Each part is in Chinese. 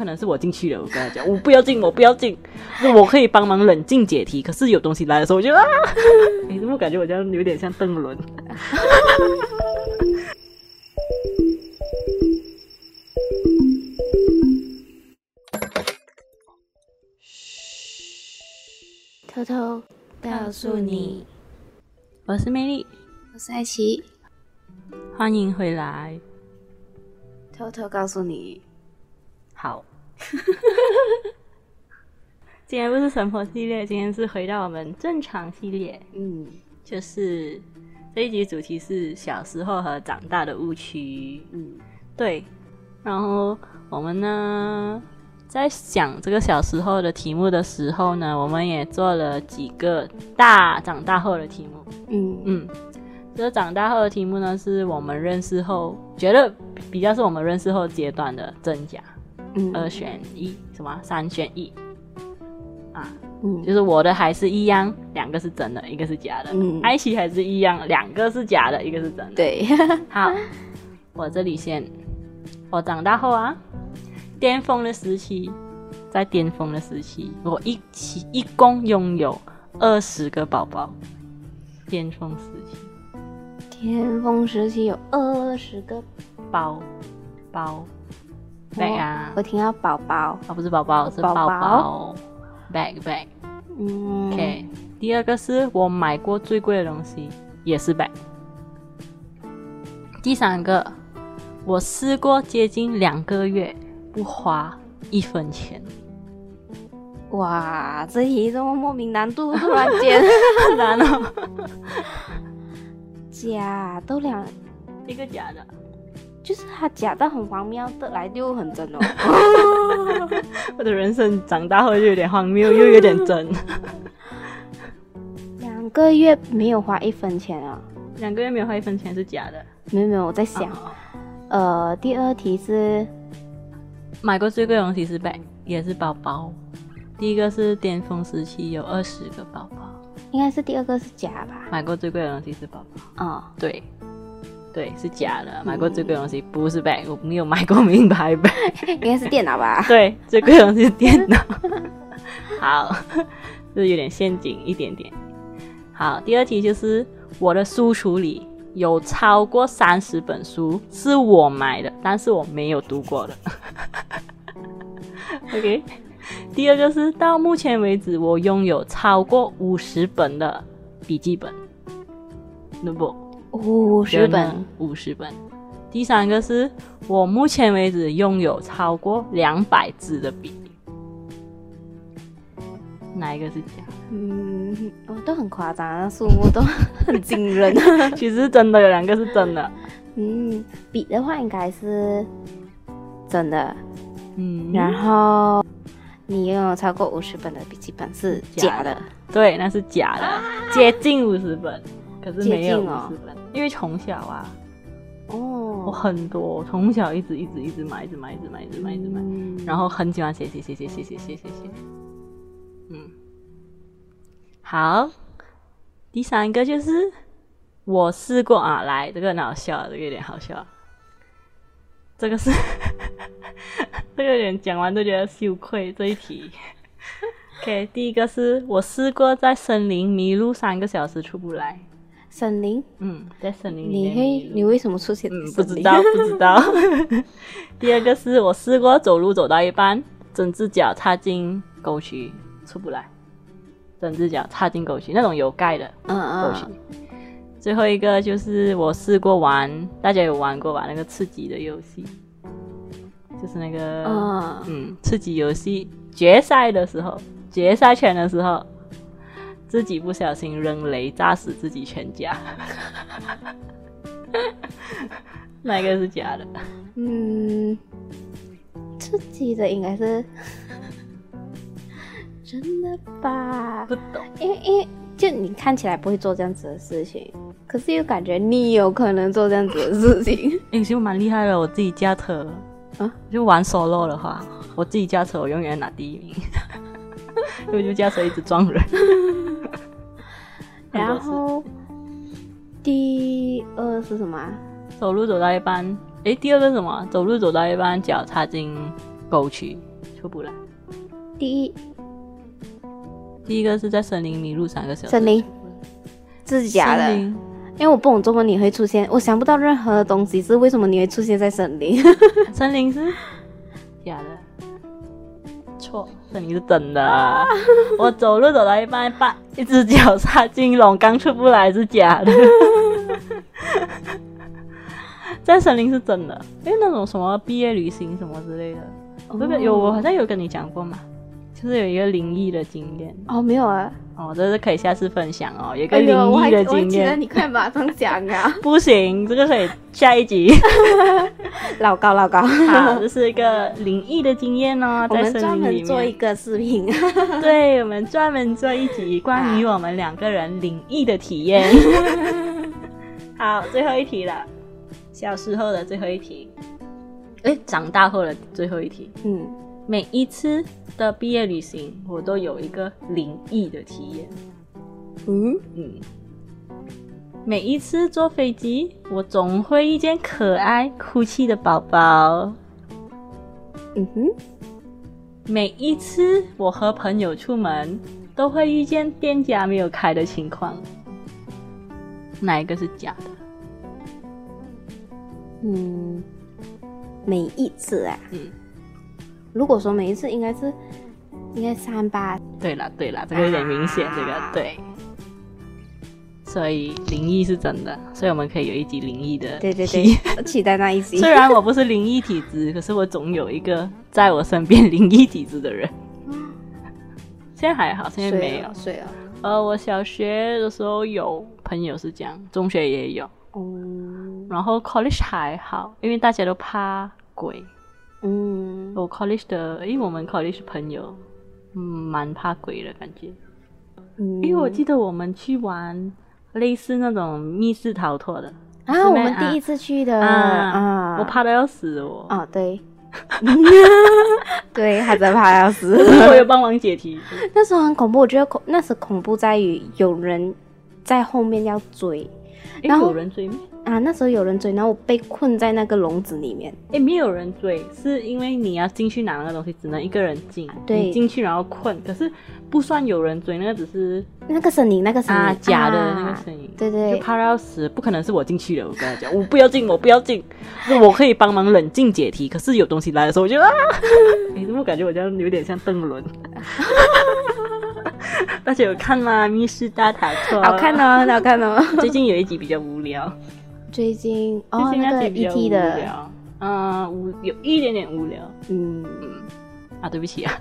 可能是我进去了。我跟他讲，我不要进，我不要进，是我可以帮忙冷静解题。可是有东西来的时候，我就啊，你 怎么感觉我这样有点像邓伦？偷偷告诉你，我是魅力，我是艾琪，欢迎回来。偷偷告诉你，好，今天不是神婆系列，今天是回到我们正常系列。嗯，就是这一集主题是小时候和长大的误区。嗯，对。然后我们呢，在想这个小时候的题目的时候呢，我们也做了几个大长大后的题目。嗯嗯。这个长大后的题目呢，是我们认识后觉得比较是我们认识后阶段的真假，嗯，二选一，什么？三选一啊，嗯，就是我的还是一样，两个是真的，一个是假的，嗯，艾琪还是一样，两个是假的，一个是真的，对，好，我这里先，我长大后啊，巅峰的时期，在巅峰的时期，我一起一共拥有二十个宝宝，巅峰时期。巅峰时期有二十个包包 bag 啊，我听到宝宝，哦不是宝宝，是包包 bag bag。嗯，OK。第二个是我买过最贵的东西，也是 bag。第三个，我试过接近两个月不花一分钱。哇，这题这么莫名难度，突然间 难哦。假都两一个假的，就是他假到很荒谬，得来就很真哦。我的人生长大后就有点荒谬，又有点真。两个月没有花一分钱啊？两个月没有花一分钱是假的？没有没有，我在想，哦、呃，第二题是买过最贵的东西是 bag，也是包包。第一个是巅峰时期有二十个包包。应该是第二个是假吧？买过最贵的东西是包包。哦，对，对，是假的。买过最贵的东西不是 bag，我没有买过名牌 bag。应该是电脑吧？对，最贵的东西是电脑。好，就是有点陷阱一点点。好，第二题就是我的书橱里有超过三十本书是我买的，但是我没有读过的。OK。第二个是到目前为止，我拥有超过五十本的笔记本，对不？五十本，五十本。第三个是我目前为止拥有超过两百支的笔，哪一个是假？嗯，哦，都很夸张，数目都很惊人。其实真的有两个是真的。嗯，笔的话应该是真的。嗯，然后。你拥有超过五十本的笔记本是假的，对，那是假的，啊、接近五十本，可是没有五十本，哦、因为从小啊，哦，我很多，从小一直一直一直买，一直买，一直买，一直买，一直买，嗯、然后很喜欢写写写写写写写写写，嗯，好，第三个就是我试过啊，来，这个很好笑，这个有点好笑，这个是。这个有点讲完都觉得羞愧。这一题，OK，第一个是我试过在森林迷路三个小时出不来。森林？嗯，在森林里面。你会？你为什么出现？嗯，不知道，不知道。第二个是我试过走路走到一半，整只脚插进沟渠出不来，整只脚插进沟渠那种有盖的沟渠。嗯嗯。最后一个就是我试过玩，大家有玩过吧？那个刺激的游戏。就是那个，uh, 嗯，刺激游戏决赛的时候，决赛圈的时候，自己不小心扔雷炸死自己全家，那个是假的？嗯，自己的应该是 真的吧？不懂，因为因为就你看起来不会做这样子的事情，可是又感觉你有可能做这样子的事情。哎、欸，其实蛮厉害的，我自己驾车。啊，就玩 solo 的话，我自己驾车，我永远拿第一名，因为就驾车一直撞人。然后第二是什么？走路走到一半，诶，第二个是什么？走路走到一半，脚插进沟渠，出不来。第一，第一个是在森林迷路三个小时。森林，这是假的，因为我不懂中文，你会出现，我想不到任何东西是为什么你会出现在森林。森林是假的，错，森林是真的。我走路走到一半，把一只脚插进龙缸出不来是假的。在森林是真的，因为那种什么毕业旅行什么之类的，哦、对不对有我好像有跟你讲过嘛，就是有一个灵异的经验哦，oh, 没有啊，哦，这是可以下次分享哦，有一个灵异的经验，哎、你快马上讲啊，不行，这个可以下一集，老高老高，好，这是一个灵异的经验哦，在森林里面，我们专门做一个视频，对，我们专门做一集关于我们两个人灵异的体验，好，最后一题了。小时候的最后一题，哎，长大后的最后一题。嗯，每一次的毕业旅行，我都有一个灵异的体验。嗯嗯，每一次坐飞机，我总会遇见可爱哭泣的宝宝。嗯哼，每一次我和朋友出门，都会遇见店家没有开的情况。哪一个是假的？嗯，每一次啊，嗯，如果说每一次，应该是应该三八。对了对了，这个有点明显，啊、这个对。所以灵异是真的，所以我们可以有一集灵异的。对对对，我期待那一集。虽然我不是灵异体质，可是我总有一个在我身边灵异体质的人。现在还好，现在没有。睡了。呃，我小学的时候有朋友是这样，中学也有。嗯，然后 college 还好，因为大家都怕鬼。嗯，我 college 的，因为我们 college 朋友，嗯，蛮怕鬼的感觉。嗯，因为我记得我们去玩类似那种密室逃脱的啊，我们第一次去的啊，啊我怕的要死我。啊，对，对，还在怕要死。我有帮忙解题。那时候很恐怖，我觉得恐，那时恐怖在于有人在后面要追。然后有人追吗？啊，那时候有人追，然后我被困在那个笼子里面。哎，没有人追，是因为你要进去拿那个东西，只能一个人进。对，进去然后困，可是不算有人追，那个只是那个声音，那个声音、啊、假的那个声音。对对，就怕到要死，不可能是我进去了。我跟他讲，我不要进，我不要进，我可以帮忙冷静解题。可是有东西来的时候，我就啊，哎，怎么感觉我这样有点像邓伦？大家有看吗？密室大逃脱，好看哦，好看哦。最近有一集比较无聊。最近哦，那个 ET 的，嗯，无有一点点无聊。嗯啊，对不起啊，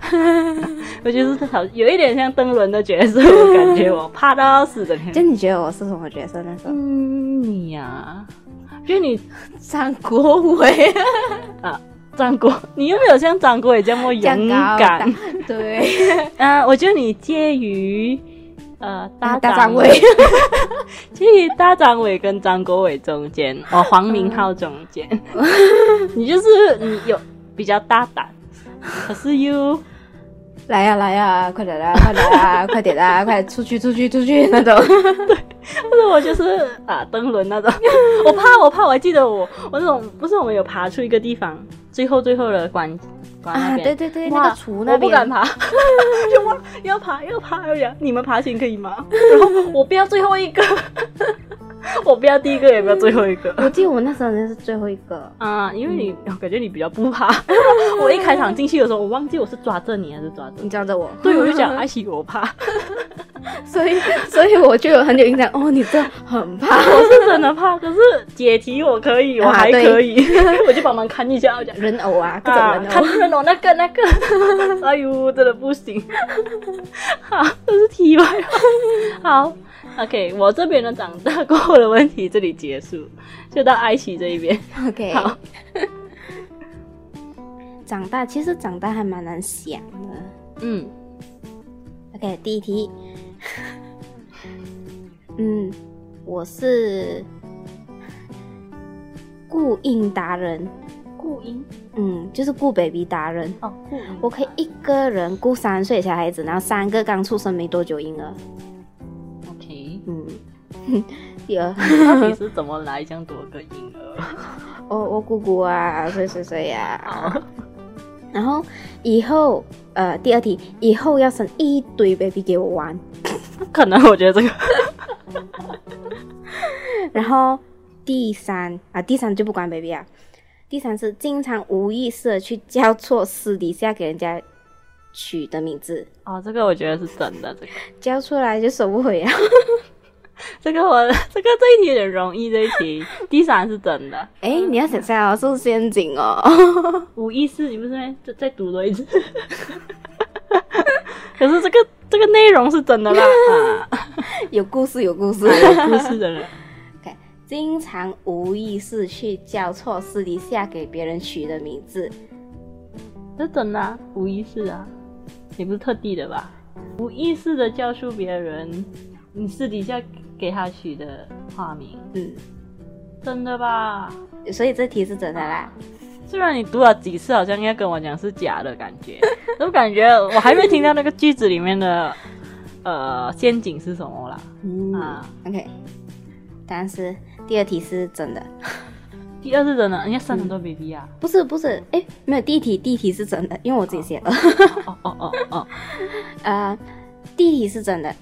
我觉得是好有一点像邓伦的角色，我感觉我怕到要死的。就你觉得我是什么角色那时候？嗯，你呀，就你张国伟 啊。张国，你又没有像张国伟这么勇敢？对，啊，我觉得你介于呃大张伟，介于大张伟跟张国伟中间，哦，黄明昊中间，你就是你有比较大胆，可是又来呀来呀，快点啦，快点啦，快点啦，快出去出去出去那种，对，或者我就是啊登轮那种，我怕我怕，我还记得我我那种不是我们有爬出一个地方。最后最后的关关啊，对对对，那个厨那边我不敢爬，就哇要爬要爬要呀，你们爬行可以吗？然后我不要最后一个，我不要第一个，也不要最后一个。我记得我那时候是最后一个啊，因为你、嗯、感觉你比较不怕。我一开场进去的时候，我忘记我是抓着你还是抓着你抓着我，对，我就讲阿喜我怕。所以，所以我就有很有印象哦。你真的很怕，我是真的怕。可是解题我可以，我还可以，我就帮忙看一下。我讲人偶啊，各种人偶，看人偶那个那个。哎呦，真的不行。好，这是题外话。好 OK，我这边的长大过后的问题这里结束，就到爱奇这一边。OK，好。长大其实长大还蛮难想的。嗯。OK，第一题。嗯，我是顾婴达人，顾婴，嗯，就是顾 baby 达人哦，顾，我可以一个人顾三岁小孩子，然后三个刚出生没多久婴儿。嗯，第二，到底是怎么来这样多个婴儿？我我姑姑啊，谁谁谁呀？然后以后，呃，第二题，以后要生一堆 baby 给我玩。可能我觉得这个。然后第三啊，第三就不管 baby 啊。第三是经常无意识的去叫错私底下给人家取的名字。哦，这个我觉得是真的，这个叫出来就收不回啊。这个我这个这一题有点容易，这一题第三是真的。哎、欸，你要想想哦，是不是陷阱哦？无意识，你不是在再再读多一次？可是这个这个内容是真的啦，有故事有故事有故事的人。OK，经常无意识去叫错私底下给别人取的名字，这真的、啊、无意识啊，也不是特地的吧？无意识的叫出别人，你私底下。给他取的化名，嗯，真的吧？所以这题是真的啦。虽然你读了几次，好像应该跟我讲是假的感觉，我感觉我还没听到那个句子里面的呃陷阱是什么啦。嗯啊，OK，但是第二题是真的，第二是真的，人家生很多 baby 啊？不是不是，哎，没有，第一题第一题是真的，因为我自己写的。哦哦哦哦，呃，第一题是真的。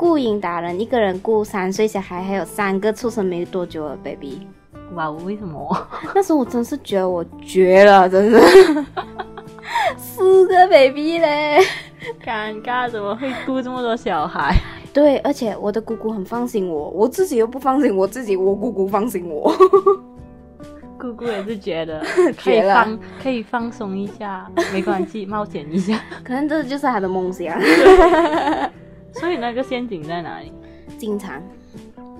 顾英达人一个人雇三岁小孩，还有三个出生没多久的 baby。哇，为什么？那时候我真是觉得我绝了，真的。四个 baby 嘞，尴尬，怎么会雇这么多小孩？对，而且我的姑姑很放心我，我自己又不放心我自己，我姑姑放心我。姑姑也是觉得 可以放，可以放松一下，没关系，冒险一下。可能这就是他的梦想。所以那个陷阱在哪里？经常，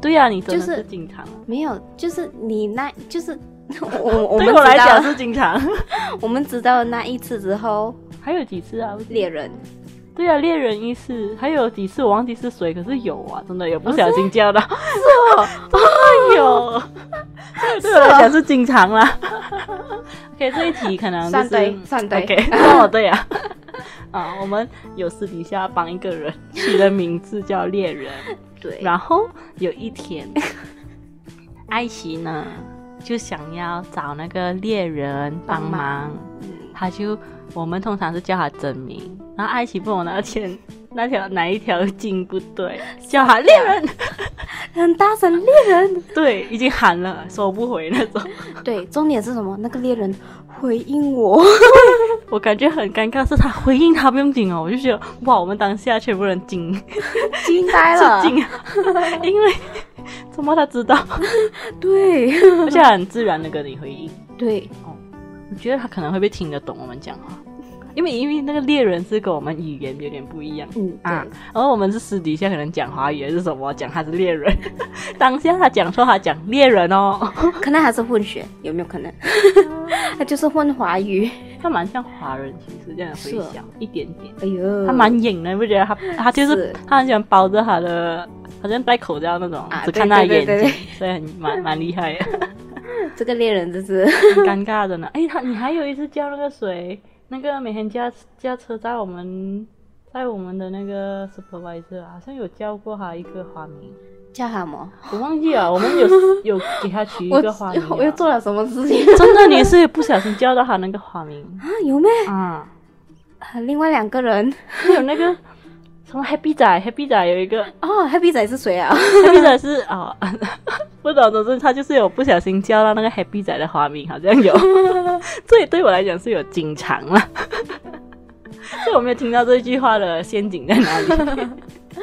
对呀、啊，你真的是经常、就是、没有，就是你那，就是 我我们对我来讲是经常。我们知道那一次之后，还有几次啊？猎人，对呀、啊，猎人一次，还有几次我忘记是谁，可是有啊，真的有不小心叫到，是哦，有，对我来讲是经常啦。OK，这一题可能就是算对，算对，OK，哦，对呀。啊，我们有私底下帮一个人取的名字叫猎人，对。然后有一天，艾奇呢就想要找那个猎人帮忙，帮忙他就我们通常是叫他真名，然后艾奇问我那天那条哪一条筋不对，叫喊猎人，很大声，猎人，对，已经喊了收不回那种。对，重点是什么？那个猎人。回应我，我感觉很尴尬，是他回应他不用紧哦，我就觉得哇，我们当下全部人惊惊呆了，惊，因为怎么他知道？对，而且很自然的跟你回应，对，哦，我觉得他可能会被听得懂我们讲话。因为因为那个猎人是跟我们语言有点不一样，嗯啊，然后我们是私底下可能讲华语还是什么，讲他是猎人，当下他讲错他讲猎人哦，可能还是混血，有没有可能？他就是混华语，他蛮像华人，其实这样回想一点点，哎呦，他蛮隐的，你不觉得他他就是他很喜欢包着他的，好像戴口罩那种，只看他眼睛，所以很蛮蛮厉害的。这个猎人就是尴尬的呢。哎，他你还有一次叫那个谁？那个每天驾驾车在我们，在我们的那个 supervisor 好像有叫过他一个花名，叫什么？我忘记了。我们有有给他取一个花名。我又做了什么事情？真的，你是不小心叫到他那个花名啊？有没？啊，另外两个人还有那个。什么 Happy 仔，Happy 仔有一个哦，Happy 仔是谁啊？Happy 仔是啊，哦、不懂，总之他就是有不小心叫到那个 Happy 仔的花名，好像有。这对我来讲是有经常了，所以我没有听到这句话的陷阱在哪里。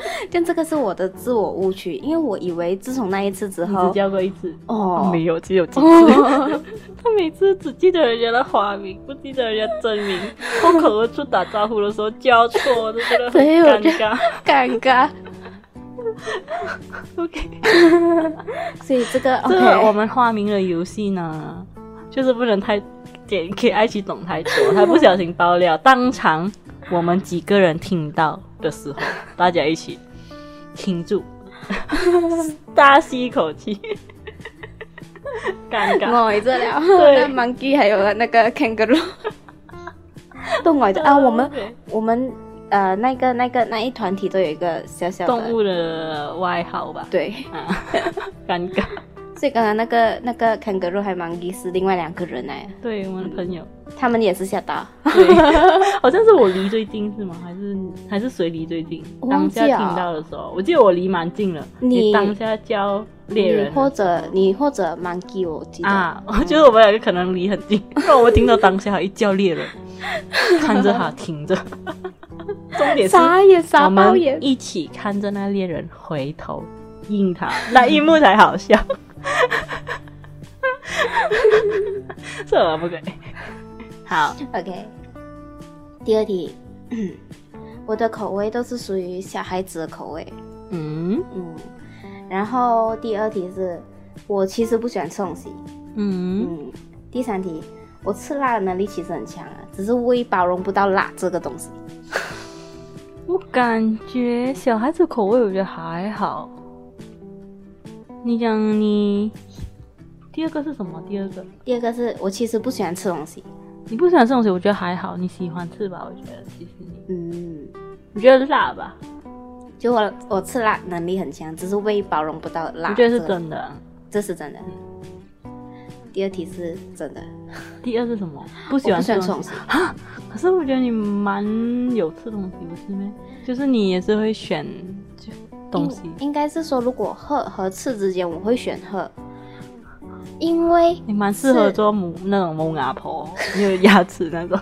但这个是我的自我误区，因为我以为自从那一次之后，只叫过一次。哦，没有，只有几次。哦、他每次只记得人家的花名，不记得人家真名，脱 口而出打招呼的时候叫错，就觉得很尴尬，尴尬。OK，所以这个这个我们花名的游戏呢，就是不能太给给爱奇懂太多，他不小心爆料，当场我们几个人听到。的时候，大家一起停住，大吸一口气，尴尬。呆着了，那 monkey 还有那个 kangaroo 都呆着啊。我们我们呃那个那个那一团体都有一个小小的动物的外号吧？对，啊，尴尬。所以刚刚那个那个 kangaroo 还蛮意思，另外两个人哎，对，我们的朋友，他们也是吓到，对，好像是我离最近是吗？还是还是谁离最近？当下听到的时候，我记得我离蛮近了。你当下叫猎人，或者你或者 monkey，我记得。啊，我觉得我们两个可能离很近，因为我们听到当下一叫猎人，看着他停着，重点是我们一起看着那猎人回头应他，那一幕才好笑。这我不可以。好，OK。第二题，我的口味都是属于小孩子的口味。嗯嗯。然后第二题是，我其实不喜欢吃东西。嗯嗯。第三题，我吃辣的能力其实很强啊，只是胃包容不到辣这个东西。我感觉小孩子口味，我觉得还好。你讲你第二个是什么？第二个，第二个是我其实不喜欢吃东西。你不喜欢吃东西，我觉得还好。你喜欢吃吧？我觉得其实你，嗯，你觉得辣吧？就我我吃辣能力很强，只是胃包容不到辣。我觉得是真的，这是真的。嗯、第二题是真的。第二是什么？不喜欢吃东西啊？可是我觉得你蛮有吃东西，不是吗？就是你也是会选就。东西。应该是说，如果鹤和刺之间，我会选鹤，因为你蛮适合做母那种蒙牙婆，你有牙齿那种，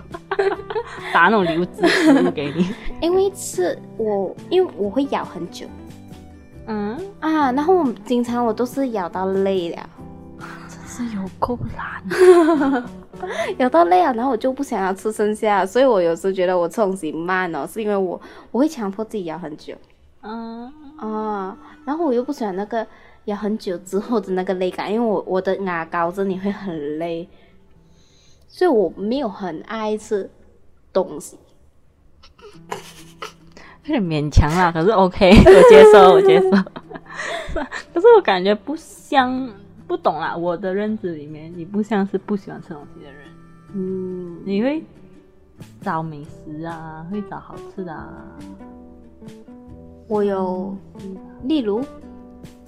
打那种流质食物给你。因为刺我，因为我会咬很久，嗯？啊，然后我经常我都是咬到累了，真是有够懒，咬到累了，然后我就不想要吃剩下，所以我有时候觉得我吃东西慢哦，是因为我我会强迫自己咬很久，嗯。啊，然后我又不喜欢那个咬很久之后的那个累感，因为我我的牙膏这里会很累，所以我没有很爱吃东西，有点勉强啦。可是 OK，我接受，我接受。可是我感觉不像，不懂啦。我的认知里面，你不像是不喜欢吃东西的人。嗯，你会找美食啊，会找好吃的啊。我有，例如，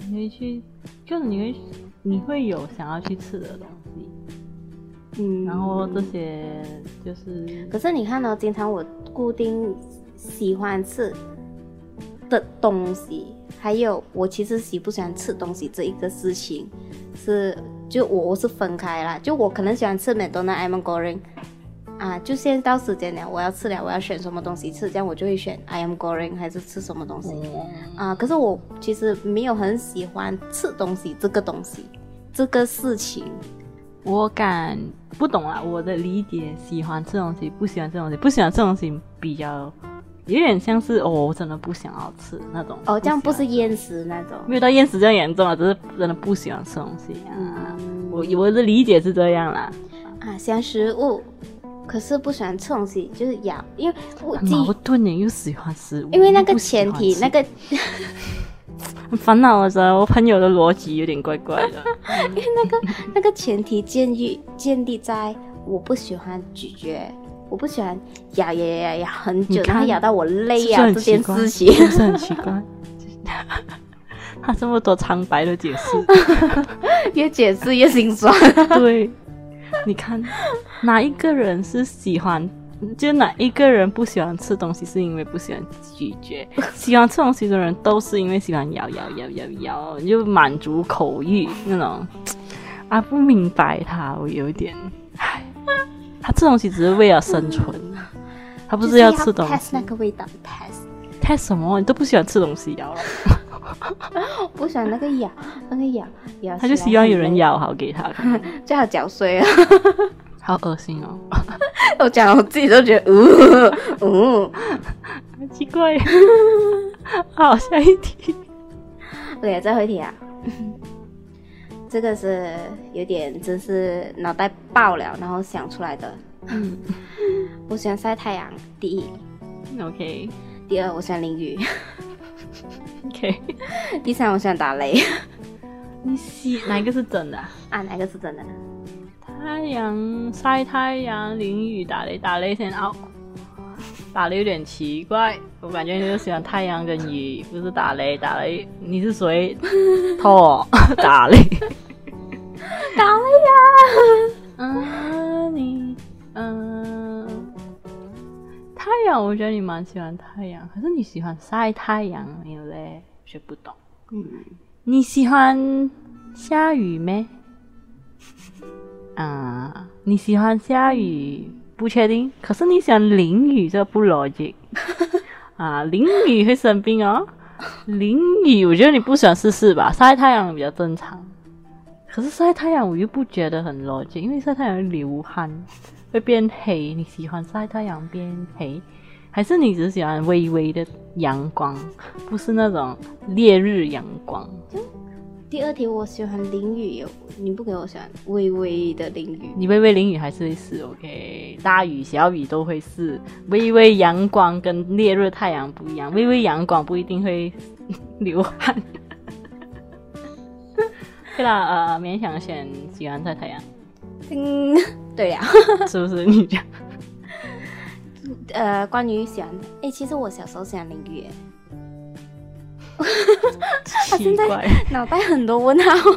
你会去，就是你会，你会有想要去吃的东西，嗯，然后这些就是，可是你看到、哦、经常我固定喜欢吃的东西，还有我其实喜不喜欢吃东西这一个事情，是就我我是分开啦，就我可能喜欢吃麦当劳 ayam goreng 啊，就现在到时间了，我要吃了，我要选什么东西吃，这样我就会选 ayam goreng 还是吃什么东西、嗯、啊？可是我其实没有很喜欢吃东西这个东西，这个事情，我感不懂啊。我的理解，喜欢吃东西，不喜欢吃东西，不喜欢吃东西比较有点像是哦，我真的不想要吃那种。哦，这样不是厌食那种，没有到厌食这样严重啊，只是真的不喜欢吃东西啊。嗯、我我的理解是这样啦。啊，喜欢食物。可是不喜欢吃东西，就是咬，因为我矛盾呢，又喜欢食物。因为那个前提，那个 很烦恼的我朋友的逻辑有点怪怪的。因为那个那个前提建立建立在我不喜欢咀嚼，我不喜欢咬咬咬咬很久，然后咬到我累啊这件事情，是不是很奇怪？他这么多苍白的解释，越解释越心酸。对。你看，哪一个人是喜欢？就哪一个人不喜欢吃东西，是因为不喜欢咀嚼？喜欢吃东西的人都是因为喜欢咬咬咬咬咬，就满足口欲那种。啊，不明白他，我有一点，唉，他吃东西只是为了生存，他不是要吃东西。test 那个味道，test test 什么？你都不喜欢吃东西，咬了。不喜欢那个咬，那个咬咬，他就希望有人咬好给他，最好嚼碎啊，好恶心哦！我讲我自己都觉得，呜 呜，好奇怪。好，下一题。对，最后一题啊，这个是有点真是脑袋爆了，然后想出来的。嗯，我喜欢晒太阳，第一。OK。第二，我喜欢淋雨。OK，第三，我喜欢打雷。你喜哪一个是真的啊？啊，哪个是真的？太阳晒太阳，淋雨打雷，打雷先哦。打雷有点奇怪，我感觉你就喜欢太阳跟雨，不是打雷。打雷，你是谁？错，打雷。打雷呀！嗯，你嗯，太阳，我觉得你蛮喜欢太阳，可是你喜欢晒太阳没有嘞？学不懂。嗯，你喜欢下雨没？啊，你喜欢下雨？不确定。可是你喜欢淋雨，这不逻辑。啊，淋雨会生病哦。淋雨，我觉得你不喜欢试试吧。晒太阳比较正常。可是晒太阳我又不觉得很逻辑，因为晒太阳流汗，会变黑。你喜欢晒太阳变黑，还是你只喜欢微微的阳光，不是那种烈日阳光？第二题，我喜欢淋雨，你不给我喜欢微微的淋雨。你微微淋雨还是会湿，OK？大雨小雨都会湿。微微阳光跟烈日太阳不一样，微微阳光不一定会流汗。对啦，呃，勉强选喜欢晒太阳。嗯，对呀、啊，是不是你讲？呃，关于喜欢，哎，其实我小时候喜欢淋雨。他现在脑袋很多问号，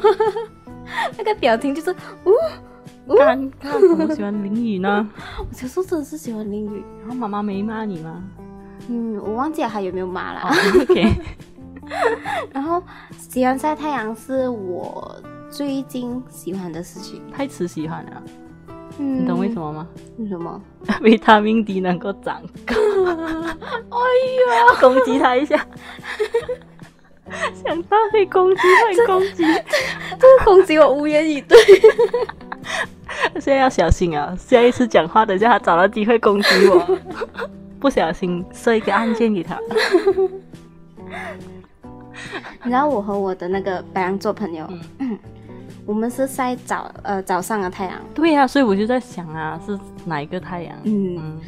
那个表情就是，呜，尴尬。我喜欢淋雨呢。我小时候真的是喜欢淋雨。然后妈妈没骂你吗？嗯，我忘记了还有没有骂了。Oh, OK。然后喜欢晒太阳是我最近喜欢的事情。太迟喜欢了。嗯，你懂为什么吗？为什么？维他命 D 能够长高。哎呀，攻击他一下。想到被攻击，会攻击，这个攻击我无言以对。现在要小心啊！下一次讲话，等下他找到机会攻击我，不小心设一个案件给他。然后我和我的那个白羊座朋友，嗯，我们是晒早呃早上的太阳。对呀、啊，所以我就在想啊，是哪一个太阳？嗯。嗯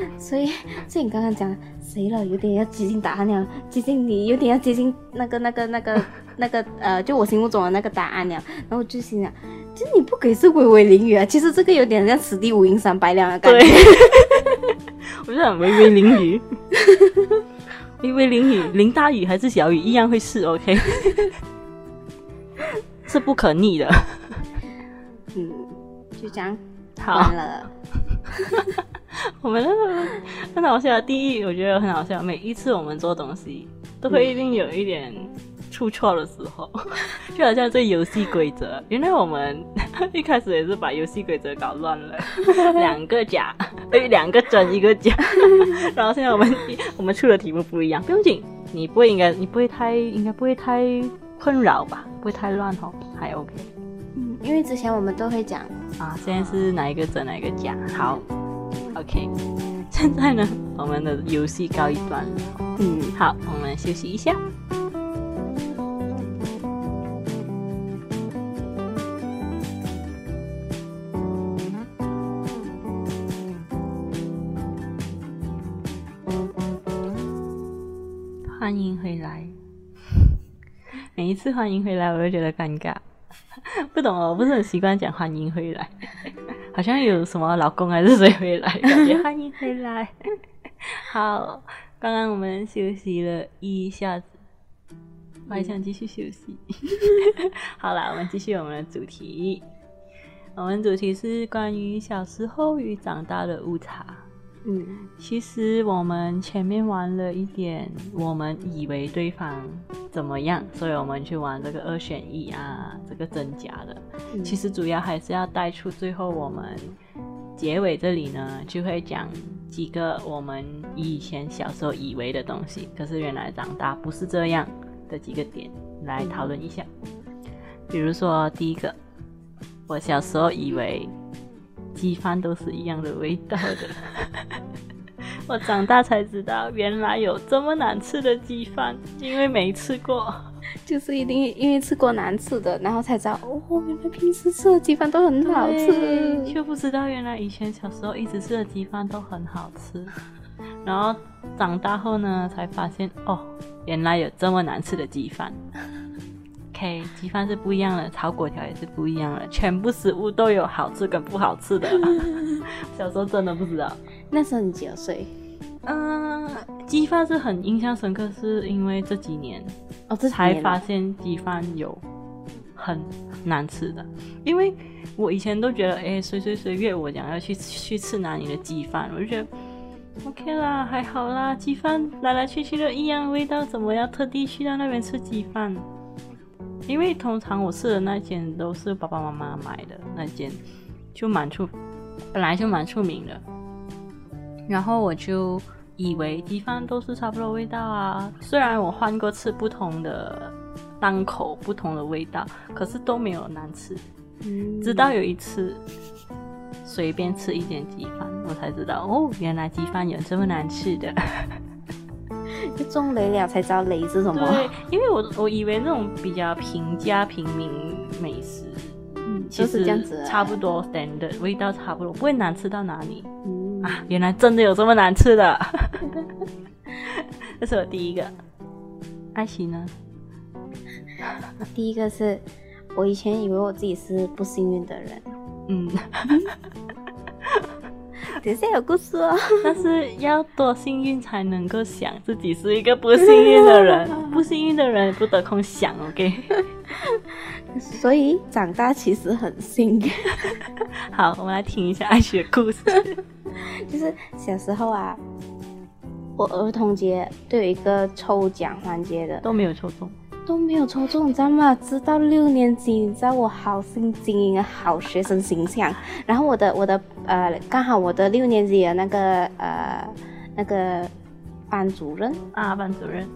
所以，所以你刚刚讲谁了？有点要接近答案了，接近你有点要接近那个、那个、那个、那个呃，就我心目中的那个答案了。然后我就心想，其实你不给是微微淋雨啊？其实这个有点像此地无银三百两的感觉。对 我就想微微淋雨，微微淋雨，淋大雨还是小雨一样会是 OK，是不可逆的。嗯，就这样，好完了。我们那个很好笑，第一我觉得很好笑，每一次我们做东西都会一定有一点出错的时候，嗯、就好像这游戏规则，原来我们一开始也是把游戏规则搞乱了，两个假，对，两个真一个假，然后现在我们我们出的题目不一样，不用紧，你不会应该你不会太应该不会太困扰吧，不会太乱哦，还 OK。嗯，因为之前我们都会讲啊，现在是哪一个真哪一个假，好。OK，现在呢，我们的游戏告一段落。嗯，好，我们休息一下。欢迎回来。每一次欢迎回来，我都觉得尴尬。不懂哦，我不是很习惯讲欢迎回来。好像有什么老公还是谁回来，感觉欢迎回来。好，刚刚我们休息了一下子，我还想继续休息。好了，我们继续我们的主题。我们主题是关于小时候与长大的误差。嗯，其实我们前面玩了一点，我们以为对方怎么样，所以我们去玩这个二选一啊，这个真假的。嗯、其实主要还是要带出最后我们结尾这里呢，就会讲几个我们以前小时候以为的东西，可是原来长大不是这样的几个点来讨论一下。比如说第一个，我小时候以为。鸡饭都是一样的味道的，我长大才知道原来有这么难吃的鸡饭，因为没吃过，就是一定因为吃过难吃的，然后才知道哦，原来平时吃的鸡饭都很好吃，却不知道原来以前小时候一直吃的鸡饭都很好吃，然后长大后呢才发现哦，原来有这么难吃的鸡饭。OK，鸡饭是不一样的，炒粿条也是不一样的，全部食物都有好吃跟不好吃的。小时候真的不知道。那时候你几岁？嗯，鸡饭是很印象深刻，是因为这几年哦，这才发现鸡饭有很难吃的，因为我以前都觉得，哎，谁谁谁约我讲要去去吃哪里的鸡饭，我就觉得 OK 啦，还好啦，鸡饭来来去去都一样味道，怎么要特地去到那边吃鸡饭？因为通常我吃的那间都是爸爸妈妈买的那间，就蛮出，本来就蛮出名的，然后我就以为鸡饭都是差不多味道啊，虽然我换过吃不同的档口，不同的味道，可是都没有难吃。嗯，直到有一次随便吃一间鸡饭，我才知道哦，原来鸡饭有这么难吃的。就中雷了才知道雷是什么。对，因为我我以为那种比较平价平民美食，嗯，其实这样子，差不多 standard 味道差不多，不会难吃到哪里。嗯啊，原来真的有这么难吃的。这是我第一个。爱情呢？第一个是我以前以为我自己是不幸运的人。嗯。等下有故事哦，但是要多幸运才能够想自己是一个不幸运的人，不幸运的人不得空想，OK？所以长大其实很幸运。好，我们来听一下爱雪的故事。就是小时候啊，我儿童节都有一个抽奖环节的，都没有抽中。都没有抽中，你知道吗？直到六年级，你知道我好心经营好学生形象，然后我的我的呃，刚好我的六年级的那个呃那个班主任啊，班主任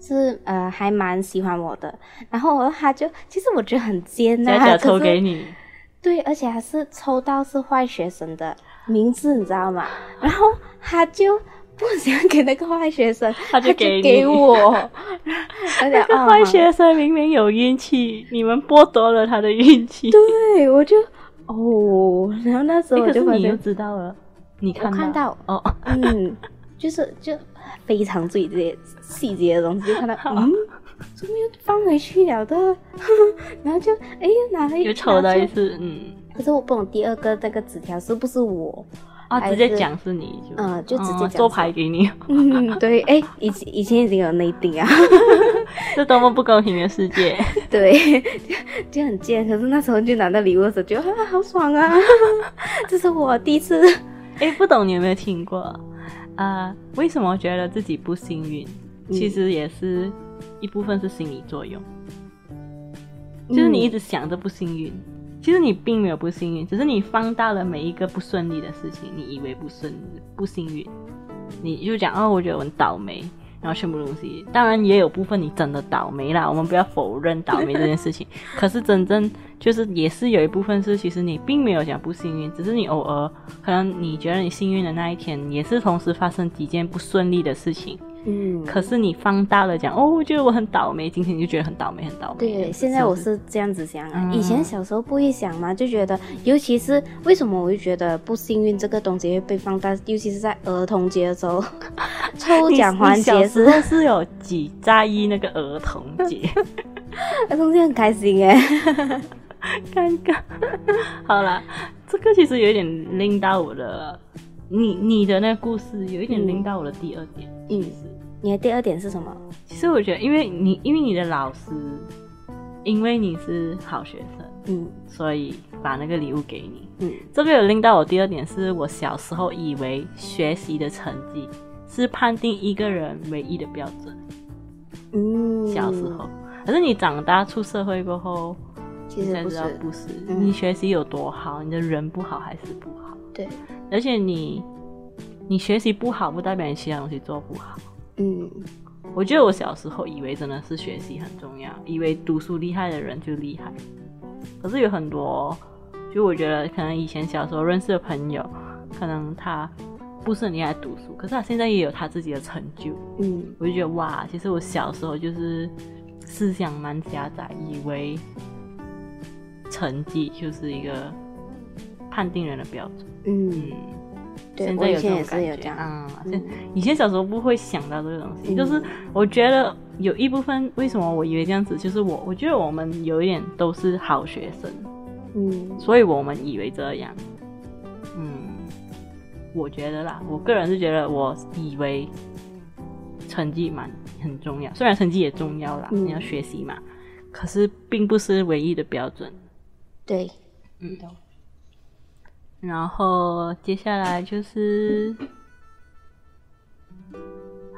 是呃还蛮喜欢我的，然后他就其实我觉得很艰难，假假抽给你，对，而且还是抽到是坏学生的名字，你知道吗？然后他就。不想给那个坏学生，他就给，给我。那个坏学生明明有运气，你们剥夺了他的运气。对，我就哦，然后那时候我就发现，你就知道了，你看到，看到哦，嗯，就是就非常注意这些细节的东西，就看到嗯，怎么又放回去了的？然后就哎呀，哪里又抽到一次，嗯，可是我不懂第二个那个纸条是不是我。啊，直接讲是你就，嗯，就直接讲做牌给你。嗯，对，哎，以前以前已经有内定啊，这多么不公平的世界。对，就就很贱。可是那时候就拿到礼物的时候，就啊，好爽啊！这是我第一次。哎，不懂你有没有听过？啊、呃，为什么觉得自己不幸运？其实也是一部分是心理作用，嗯、就是你一直想着不幸运。其实你并没有不幸运，只是你放大了每一个不顺利的事情，你以为不顺不幸运，你就讲哦，我觉得我很倒霉，然后全部东西。当然也有部分你真的倒霉啦，我们不要否认倒霉这件事情。可是真正就是也是有一部分是，其实你并没有讲不幸运，只是你偶尔可能你觉得你幸运的那一天，也是同时发生几件不顺利的事情。嗯，可是你放大了讲哦，我觉得我很倒霉，今天你就觉得很倒霉，很倒霉。对，现在我是这样子想啊，嗯、以前小时候不会想嘛，就觉得，尤其是为什么我会觉得不幸运这个东西会被放大，尤其是在儿童节的时候，抽奖环节是有几在意那个儿童节，儿童节很开心哎，尴尬。好了，这个其实有一点令到我的，你你的那个故事有一点拎到我的第二点，嗯。是你的第二点是什么？其实我觉得，因为你因为你的老师，因为你是好学生，嗯，所以把那个礼物给你，嗯，这个有令到我第二点，是我小时候以为学习的成绩是判定一个人唯一的标准，嗯，小时候，可是你长大出社会过后，其实才知道不是，你学习有多好，你的人不好还是不好，对，而且你你学习不好，不代表你其他东西做不好。嗯，我觉得我小时候以为真的是学习很重要，以为读书厉害的人就厉害。可是有很多，就我觉得可能以前小时候认识的朋友，可能他不是很厉害读书，可是他现在也有他自己的成就。嗯，我就觉得哇，其实我小时候就是思想蛮狭窄，以为成绩就是一个判定人的标准。嗯。嗯对，现在有这种感觉啊，嗯，以前小时候不会想到这个东西，嗯、就是我觉得有一部分为什么我以为这样子，就是我我觉得我们有一点都是好学生，嗯，所以我们以为这样，嗯，我觉得啦，我个人是觉得我以为成绩蛮很重要，虽然成绩也重要啦，嗯、你要学习嘛，可是并不是唯一的标准。对，嗯。然后接下来就是，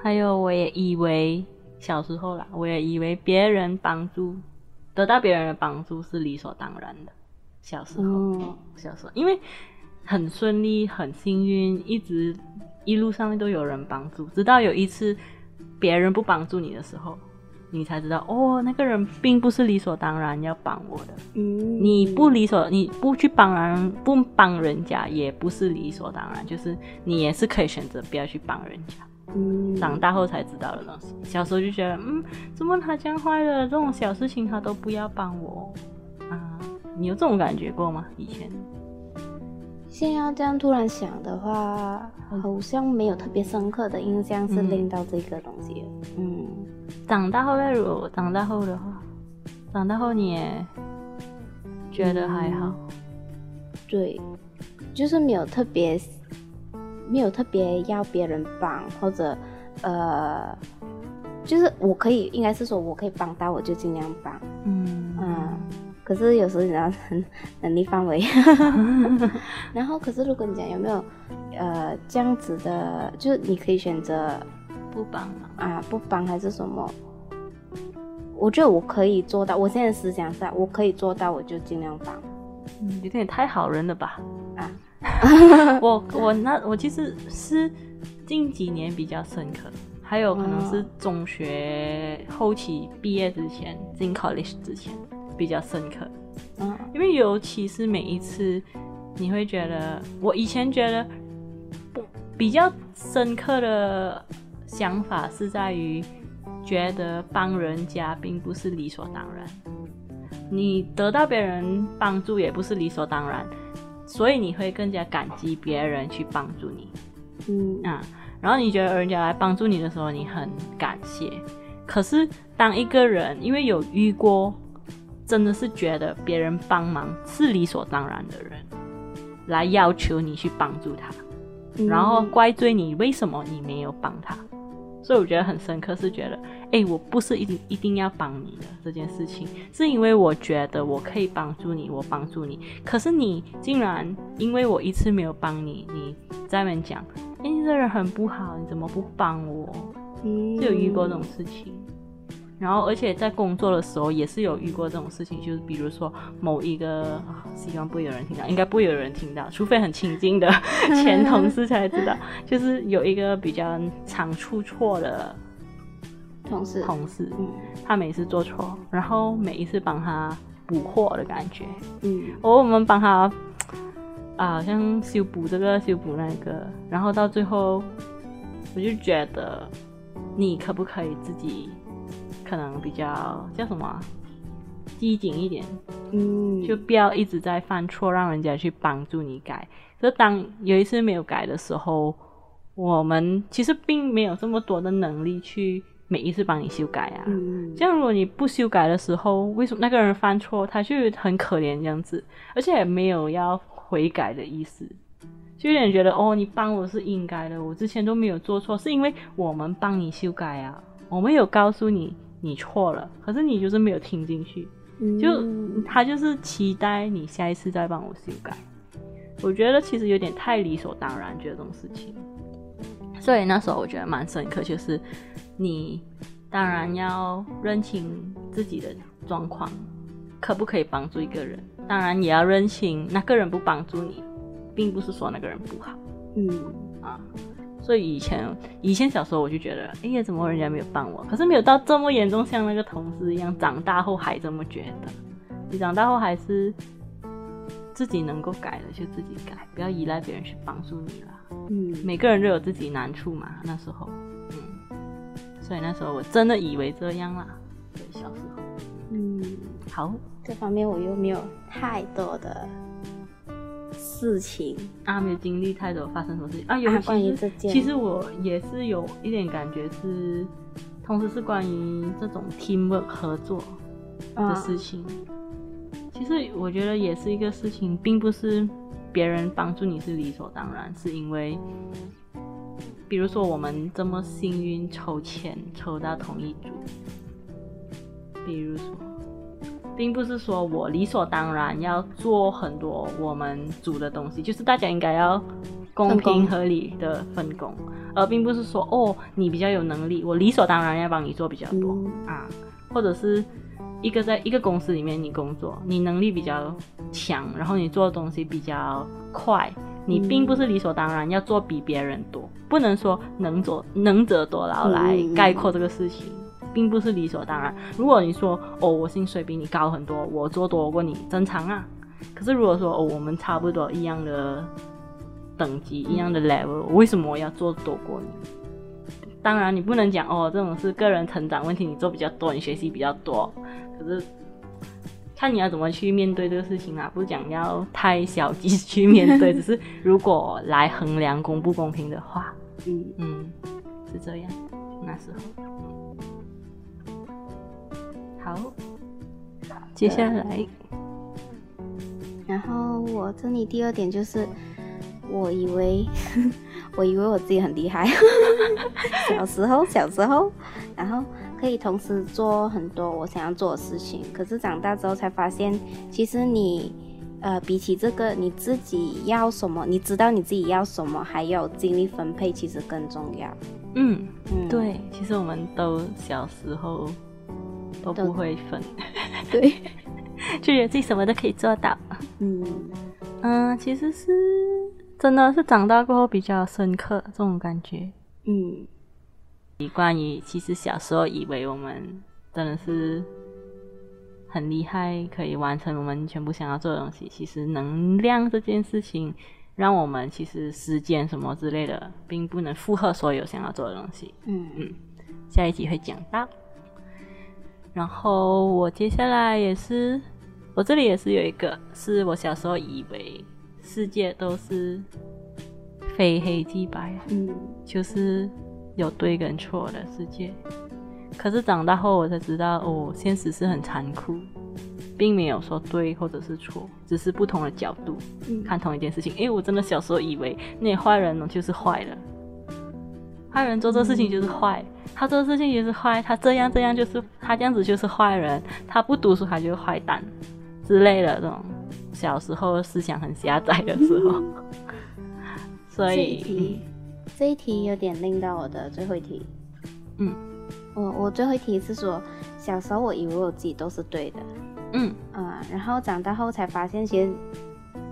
还有我也以为小时候啦，我也以为别人帮助，得到别人的帮助是理所当然的。小时候，嗯、小时候，因为很顺利，很幸运，一直一路上面都有人帮助，直到有一次别人不帮助你的时候。你才知道哦，那个人并不是理所当然要帮我的。嗯，你不理所，你不去帮人，不帮人家，也不是理所当然，就是你也是可以选择不要去帮人家。嗯，长大后才知道的东西。小时候就觉得，嗯，怎么他这样坏了？这种小事情他都不要帮我啊？你有这种感觉过吗？以前？现在要这样突然想的话，好像没有特别深刻的印象是令到这个东西。嗯。嗯长大后，如果长大后的话，长大后你也觉得还好？嗯、对，就是没有特别，没有特别要别人帮，或者呃，就是我可以，应该是说我可以帮到，我就尽量帮。嗯嗯。可是有时候你知道，能力范围。然后，可是如果你讲有没有呃这样子的，就是你可以选择。不帮啊，不帮还是什么？我觉得我可以做到。我现在思想上，我可以做到，我就尽量帮。嗯，有点太好人了吧？啊，我我那我其实是近几年比较深刻，还有可能是中学后期毕业之前，进 college 之前比较深刻。嗯，因为尤其是每一次，你会觉得，我以前觉得不比较深刻的。想法是在于觉得帮人家并不是理所当然，你得到别人帮助也不是理所当然，所以你会更加感激别人去帮助你，嗯啊，然后你觉得人家来帮助你的时候，你很感谢。可是当一个人因为有遇过，真的是觉得别人帮忙是理所当然的人，来要求你去帮助他，然后怪罪你为什么你没有帮他。所以我觉得很深刻，是觉得，哎，我不是一定一定要帮你的这件事情，是因为我觉得我可以帮助你，我帮助你。可是你竟然因为我一次没有帮你，你在那边讲，哎，你这人很不好，你怎么不帮我？嗯，就有遇过这种事情。然后，而且在工作的时候也是有遇过这种事情，就是比如说某一个，啊，希望不会有人听到，应该不会有人听到，除非很亲近的 前同事才知道，就是有一个比较常出错的同事，同事，嗯，他每次做错，然后每一次帮他补货的感觉，嗯，我我们帮他啊，好像修补这个修补那个，然后到最后，我就觉得你可不可以自己。可能比较叫什么啊，机警一点，嗯，就不要一直在犯错，让人家去帮助你改。可是当有一次没有改的时候，我们其实并没有这么多的能力去每一次帮你修改啊。嗯，这样如果你不修改的时候，为什么那个人犯错，他就很可怜这样子，而且也没有要悔改的意思，就有点觉得哦，你帮我是应该的，我之前都没有做错，是因为我们帮你修改啊，我们有告诉你。你错了，可是你就是没有听进去，嗯、就他就是期待你下一次再帮我修改。我觉得其实有点太理所当然，觉得这种事情。所以那时候我觉得蛮深刻，就是你当然要认清自己的状况，可不可以帮助一个人？当然也要认清那个人不帮助你，并不是说那个人不好。嗯啊。所以以前，以前小时候我就觉得，哎呀，怎么人家没有帮我？可是没有到这么严重，像那个同事一样。长大后还这么觉得，你长大后还是自己能够改的就自己改，不要依赖别人去帮助你了。嗯，每个人都有自己难处嘛。那时候，嗯，所以那时候我真的以为这样啦。对，小时候，嗯，好，这方面我又没有太多的。事情啊，没有经历太多发生什么事情啊。有关于这件，其实我也是有一点感觉是，同时是关于这种 teamwork 合作的事情。哦、其实我觉得也是一个事情，并不是别人帮助你是理所当然，是因为，比如说我们这么幸运抽签抽到同一组，比如说并不是说我理所当然要做很多我们组的东西，就是大家应该要公平合理的分工，而并不是说哦，你比较有能力，我理所当然要帮你做比较多、嗯、啊，或者是一个在一个公司里面你工作，你能力比较强，然后你做的东西比较快，你并不是理所当然要做比别人多，不能说能做能者多劳来概括这个事情。嗯并不是理所当然。如果你说哦，我薪水比你高很多，我做多过你，正常啊。可是如果说哦，我们差不多一样的等级，一样的 level，我为什么我要做多过你？当然，你不能讲哦，这种是个人成长问题，你做比较多，你学习比较多。可是看你要怎么去面对这个事情啊，不讲要太消极去面对，只是如果来衡量公不公平的话，嗯嗯，是这样。那时候。好，接下来，然后我这里第二点就是，我以为，我以为我自己很厉害，小时候，小时候，然后可以同时做很多我想要做的事情，可是长大之后才发现，其实你，呃，比起这个，你自己要什么，你知道你自己要什么，还有精力分配，其实更重要。嗯嗯，对，其实我们都小时候。都不会分，对，就觉得自己什么都可以做到。嗯嗯，其实是真的是长大过后比较深刻这种感觉。嗯，关于其实小时候以为我们真的是很厉害，可以完成我们全部想要做的东西。其实能量这件事情，让我们其实时间什么之类的，并不能负荷所有想要做的东西。嗯嗯，下一集会讲到。然后我接下来也是，我这里也是有一个，是我小时候以为世界都是非黑即白，嗯，就是有对跟错的世界。可是长大后我才知道，哦，现实是很残酷，并没有说对或者是错，只是不同的角度，嗯，看同一件事情。因为我真的小时候以为那些坏人呢就是坏了。坏人做这事情就是坏，他做事情就是坏，他这样这样就是他这样子就是坏人，他不读书他就是坏蛋之类的这种小时候思想很狭窄的时候，所以这一题，有点令到我的最后一题，嗯，我我最后一题是说小时候我以为我自己都是对的，嗯。啊、嗯，然后长大后才发现，其实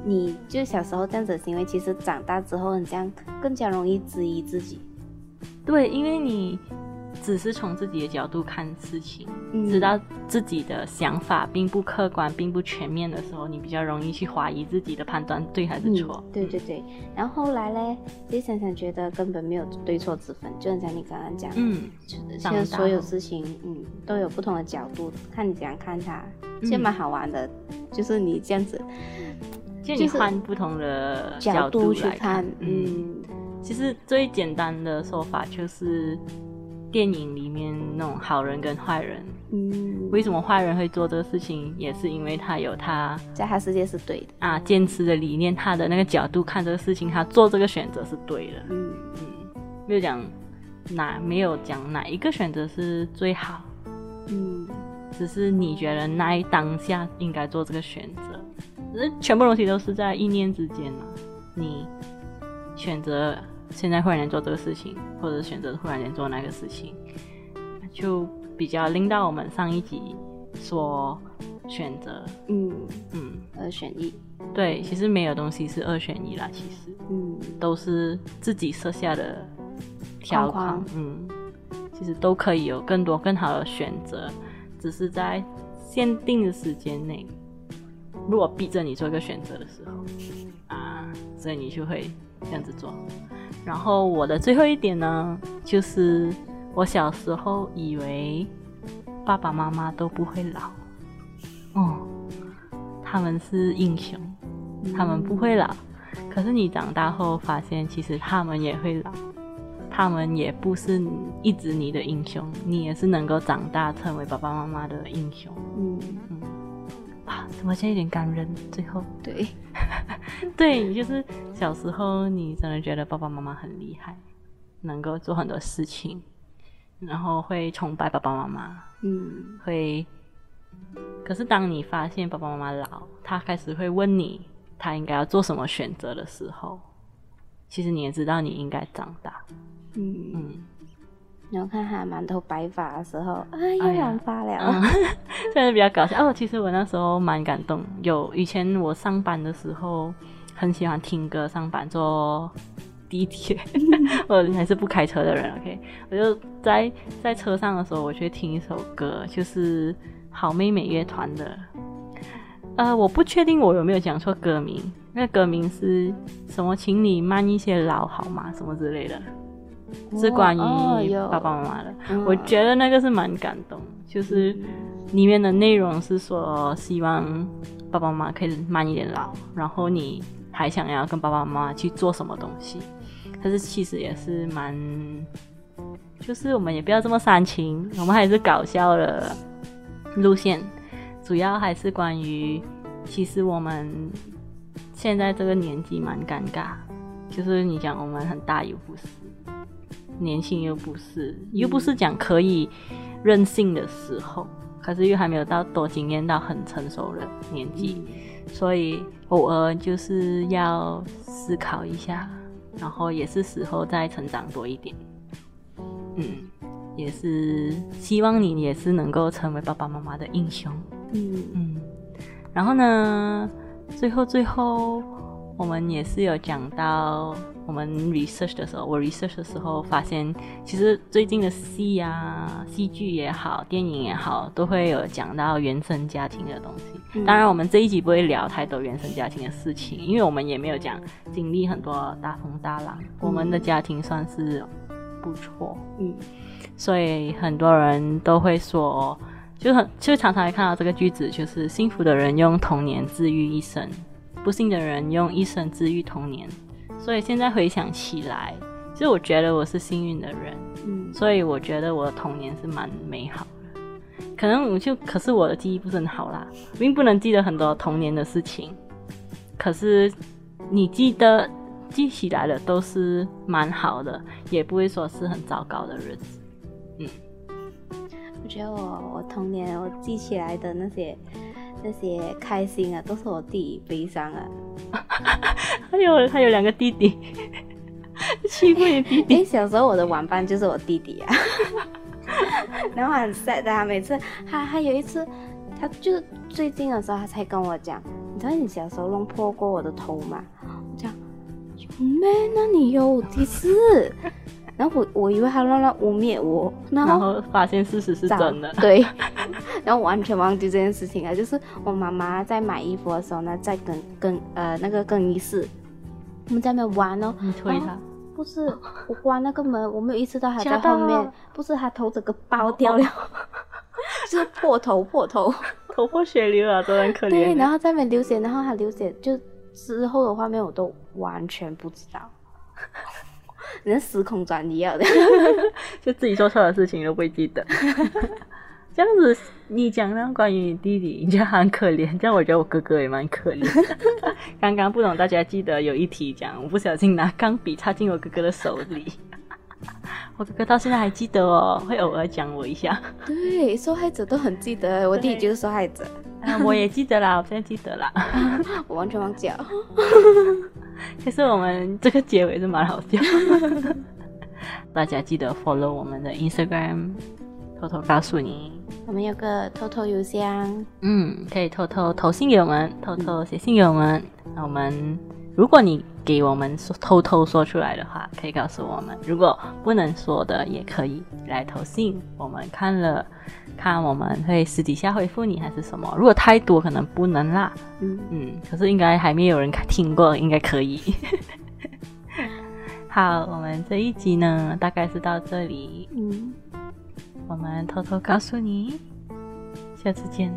你就小时候这样子的行为，其实长大之后很像更加容易质疑自己。对，因为你只是从自己的角度看事情，嗯、知道自己的想法并不客观、并不全面的时候，你比较容易去怀疑自己的判断对还是错。嗯、对对对。然后后来嘞，其实想想觉得根本没有对错之分，就像你刚刚讲，嗯，其实所有事情，嗯，都有不同的角度，看你怎样看它，其实蛮好玩的。嗯、就是你这样子，就你换不同的角度去看，嗯。其实最简单的说法就是，电影里面那种好人跟坏人，嗯，为什么坏人会做这个事情，也是因为他有他在他世界是对的。啊，坚持的理念，他的那个角度看这个事情，他做这个选择是对的，嗯嗯，没有讲哪没有讲哪一个选择是最好，嗯，只是你觉得那一当下应该做这个选择，全部东西都是在意念之间嘛，你选择。现在忽然间做这个事情，或者选择忽然间做那个事情，就比较拎到我们上一集说选择，嗯嗯，二选一。对，其实没有东西是二选一啦，其实，嗯，都是自己设下的条框，嗯，其实都可以有更多更好的选择，只是在限定的时间内，如果逼着你做一个选择的时候，啊，所以你就会这样子做。然后我的最后一点呢，就是我小时候以为爸爸妈妈都不会老，哦，他们是英雄，他们不会老。可是你长大后发现，其实他们也会老，他们也不是一直你的英雄，你也是能够长大成为爸爸妈妈的英雄。嗯嗯。啊，怎么现在有点感人？最后，对，对，就是小时候你真的觉得爸爸妈妈很厉害，能够做很多事情，然后会崇拜爸爸妈妈，嗯，会可是当你发现爸爸妈妈老，他开始会问你他应该要做什么选择的时候，其实你也知道你应该长大。嗯嗯。然后看他满头白发的时候，啊，又染发了，真的、哎嗯、比较搞笑哦。其实我那时候蛮感动，有以前我上班的时候很喜欢听歌，上班坐地铁，我还是不开车的人。OK，我就在在车上的时候，我去听一首歌，就是好妹妹乐团的。呃，我不确定我有没有讲错歌名，那歌名是什么？请你慢一些老好吗？什么之类的。是关于爸爸妈妈的，哦，我觉得那个是蛮感动，就是里面的内容是说希望爸爸妈妈可以慢一点老，然后你还想要跟爸爸妈妈去做什么东西，但是其实也是蛮，就是我们也不要这么煽情，我们还是搞笑的路线，主要还是关于其实我们现在这个年纪蛮尴尬，就是你讲我们很大有不是。年轻又不是，又不是讲可以任性的时候，可是又还没有到多经验到很成熟的年纪，所以偶尔就是要思考一下，然后也是时候再成长多一点。嗯，也是希望你也是能够成为爸爸妈妈的英雄。嗯嗯，然后呢，最后最后我们也是有讲到。我们 research 的时候，我 research 的时候发现，其实最近的戏啊、戏剧也好、电影也好，都会有讲到原生家庭的东西。嗯。当然，我们这一集不会聊太多原生家庭的事情，因为我们也没有讲经历很多大风大浪。嗯。我们的家庭算是不错，嗯，所以很多人都会说，就很就常常会看到这个句子，就是幸福的人用童年治愈一生，不幸的人用一生治愈童年。所以现在回想起来，其实我觉得我是幸运的人，嗯，所以我觉得我的童年是蛮美好的。可能我就，可是我的记忆不是很好啦，并不能记得很多童年的事情。可是你记得记起来的都是蛮好的，也不会说是很糟糕的日子。嗯，我觉得我我童年我记起来的那些。那些开心啊，都是我弟弟悲伤啊。还有还有两个弟弟，欺负你弟弟。欸，小时候我的玩伴就是我弟弟啊。然后很 sad 的，他每次他还有一次，他就最近的时候，他才跟我讲，你知道你小时候弄破过我的头吗？我讲有咩？那你有第四？然后我我以为他乱乱污蔑我，然后，发现事实是真的，对，然后完全忘记这件事情了！就是我妈妈在买衣服的时候呢，在更更呃那个更衣室，我们在那边玩哦。你推他？不是，我关那个门，我没有意识到他在后面。不是，他头整个爆掉了，就是破头破头，头破血流啊，都很可怜。对，然后在那边流血，然后他流血就之后的画面我都完全不知道。人时空转移了的，就自己做错的事情都不会记得。这样子，你讲那关于你弟弟，你觉得很可怜。这样我觉得我哥哥也蛮可怜。刚刚不懂大家记得有一题讲，我不小心拿钢笔插进我哥哥的手里。我哥哥到现在还记得哦，会偶尔讲我一下。对，受害者都很记得，我弟弟就是受害者。啊，我也记得啦，我现在记得啦。我完全忘记了。其实我们这个结尾是蛮好笑的。大家记得 follow 我们的 Instagram，偷偷告诉你，我们有个偷偷邮箱，嗯，可以偷偷投信给我们，偷偷写信给我们。那我们，如果你给我们说偷偷说出来的话，可以告诉我们；如果不能说的，也可以来投信。我们看了。看我们会私底下回复你还是什么？如果太多可能不能啦。嗯嗯，可是应该还没有人听过，应该可以。好，我们这一集呢，大概是到这里。嗯，我们偷偷告诉你，下次见。